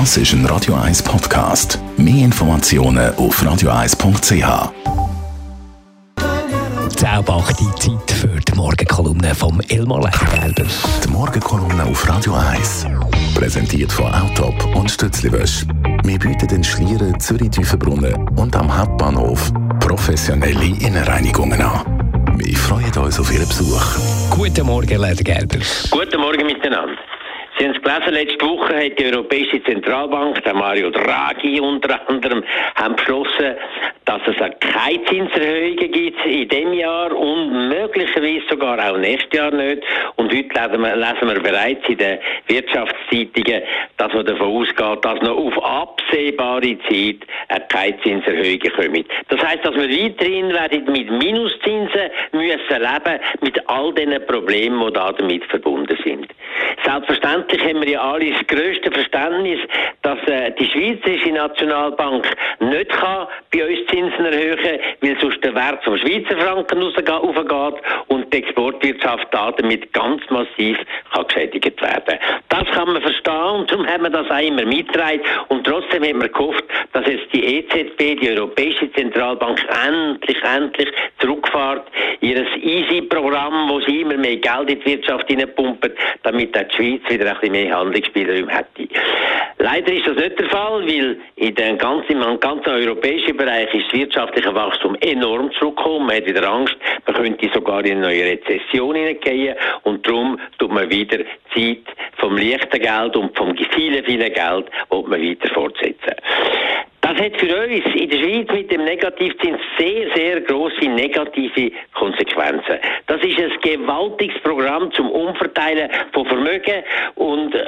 Das ist ein Radio 1 Podcast. Mehr Informationen auf radio1.ch. Zaubachte Zeit für die Morgenkolumne vom Elmar Lechgelber. Die Morgenkolumne auf Radio 1. Präsentiert von Autop und Stützliwösch. Wir bieten den Schlieren Zürich-Tüfenbrunnen und am Hauptbahnhof professionelle Innenreinigungen an. Wir freuen uns auf Ihren Besuch. Guten Morgen, Lechgelber. Guten Morgen miteinander. Gelesen, letzte Woche hat die Europäische Zentralbank, der Mario Draghi unter anderem, haben beschlossen, dass es keine Zinserhöhungen gibt in diesem Jahr und möglicherweise sogar auch nächstes Jahr nicht. Und heute lesen wir, lesen wir bereits in den Wirtschaftszeitungen, dass man davon ausgeht, dass noch auf absehbare Zeit keine Zinserhöhungen kommen. Das heißt, dass wir weiterhin werden mit Minuszinsen müssen leben, mit all den Problemen, die damit verbunden sind. Selbstverständlich haben wir ja alle das grösste Verständnis, dass äh, die Schweizerische Nationalbank nicht kann bei uns Zinsen erhöhen, weil sonst der Wert vom Schweizer Franken raufgeht und die Exportwirtschaft damit ganz massiv kann geschädigt werden. Das kann man verstehen und darum haben wir das auch immer mitgetragen und trotzdem haben wir gehofft, dass jetzt die EZB, die Europäische Zentralbank, endlich, endlich zurückfährt, ihr Easy-Programm, wo sie immer mehr Geld in die Wirtschaft hineinpumpen, damit die Schweiz wieder ein bisschen mehr Handlungsspielraum hätte. Leider ist das nicht der Fall, weil in den ganzen, im ganzen europäischen Bereich ist das wirtschaftliche Wachstum enorm zurückgekommen. Man hat wieder Angst, man könnte sogar in eine neue Rezession hineingehen und darum tut man wieder Zeit vom leichten Geld und vom vielen, vielen Geld, will man weiter fortsetzen. Das hat für uns in der Schweiz mit dem Negativzins sehr, sehr große negative Konsequenzen. Das ist ein gewaltiges Programm zum Umverteilen von Vermögen und äh,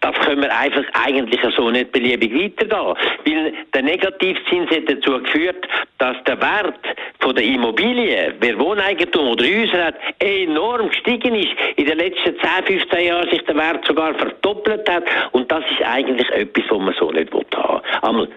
das können wir einfach eigentlich so nicht beliebig weitergehen. Weil der Negativzins hat dazu geführt, dass der Wert von der Immobilie, wer Wohneigentum oder Häuser hat, enorm gestiegen ist. In den letzten 10, 15 Jahren sich der Wert sogar verdoppelt hat. Und das ist eigentlich etwas, was man so nicht haben will.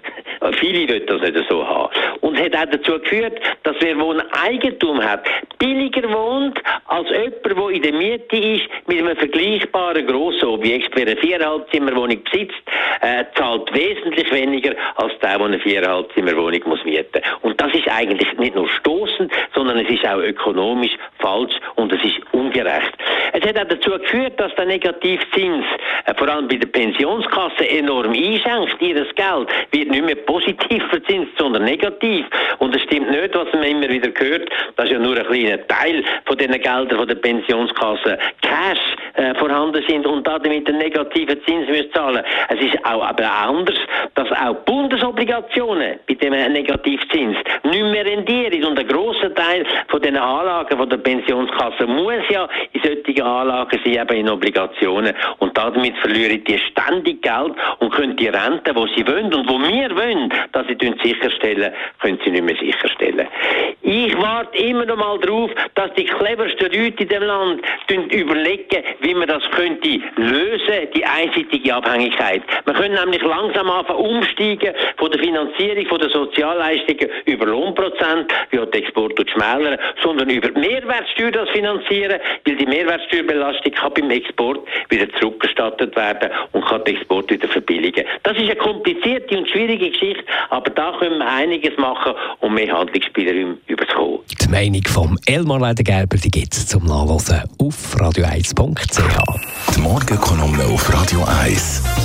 Viele wollen das nicht so haben. Und es hat auch dazu geführt, dass wer Wohneigentum hat, billiger wohnt als jemand, der in der Miete ist, mit einem vergleichbaren grossen Objekt. Wer eine Viereinhalbzimmerwohnung besitzt, äh, zahlt wesentlich weniger als der, der eine Viereinhalbzimmerwohnung muss mieten. Und das ist eigentlich nicht nur stoßend, sondern es ist auch ökonomisch falsch und es ist ungerecht. Es hat auch dazu geführt, dass der Negativzins äh, vor allem bei der Pensionskasse enorm einschenkt. Ihres Geld wird nicht mehr positiv verzinst, sondern negativ. Und es stimmt nicht, was man immer wieder hört, dass ja nur ein kleiner Teil von den Geldern von der Pensionskasse Cash äh, vorhanden sind und damit einen negativen Zins müssen zahlen. Es ist auch aber anders, dass auch Bundesobligationen bei dem Negativzins nicht mehr rendieren und ein grosser Teil von den Anlagen von der Pensionskasse muss ja in solchen Anlagen sein, eben in Obligationen und damit verlieren die ständig Geld und können die Rente, die sie wollen und wo wir wollen, dass sie sicherstellen, können sie nicht mehr sicherstellen. Ich warte immer noch mal darauf, dass die cleversten Leute in dem Land überlegen, wie man das könnte lösen, die einseitige Abhängigkeit. Man könnte nämlich langsam anfangen umsteigen von der Finanzierung von der Sozialleistungen über Lohnprozent, wie auch die Export schmälern, sondern über die Mehrwertsteuer das finanzieren, weil die Mehrwertsteuerbelastung kann beim Export wieder zurückgestattet werden und kann den Export wieder verbilligen. Das ist eine komplizierte und schwierige Geschichte, aber da können wir einiges machen, um mehr Handlungsspielraum überzukommen. Die Meinung vom Elmar Ledergerber gibt es zum Nachlesen auf radio1.ch. Die Morgenkolumne auf Radio 1.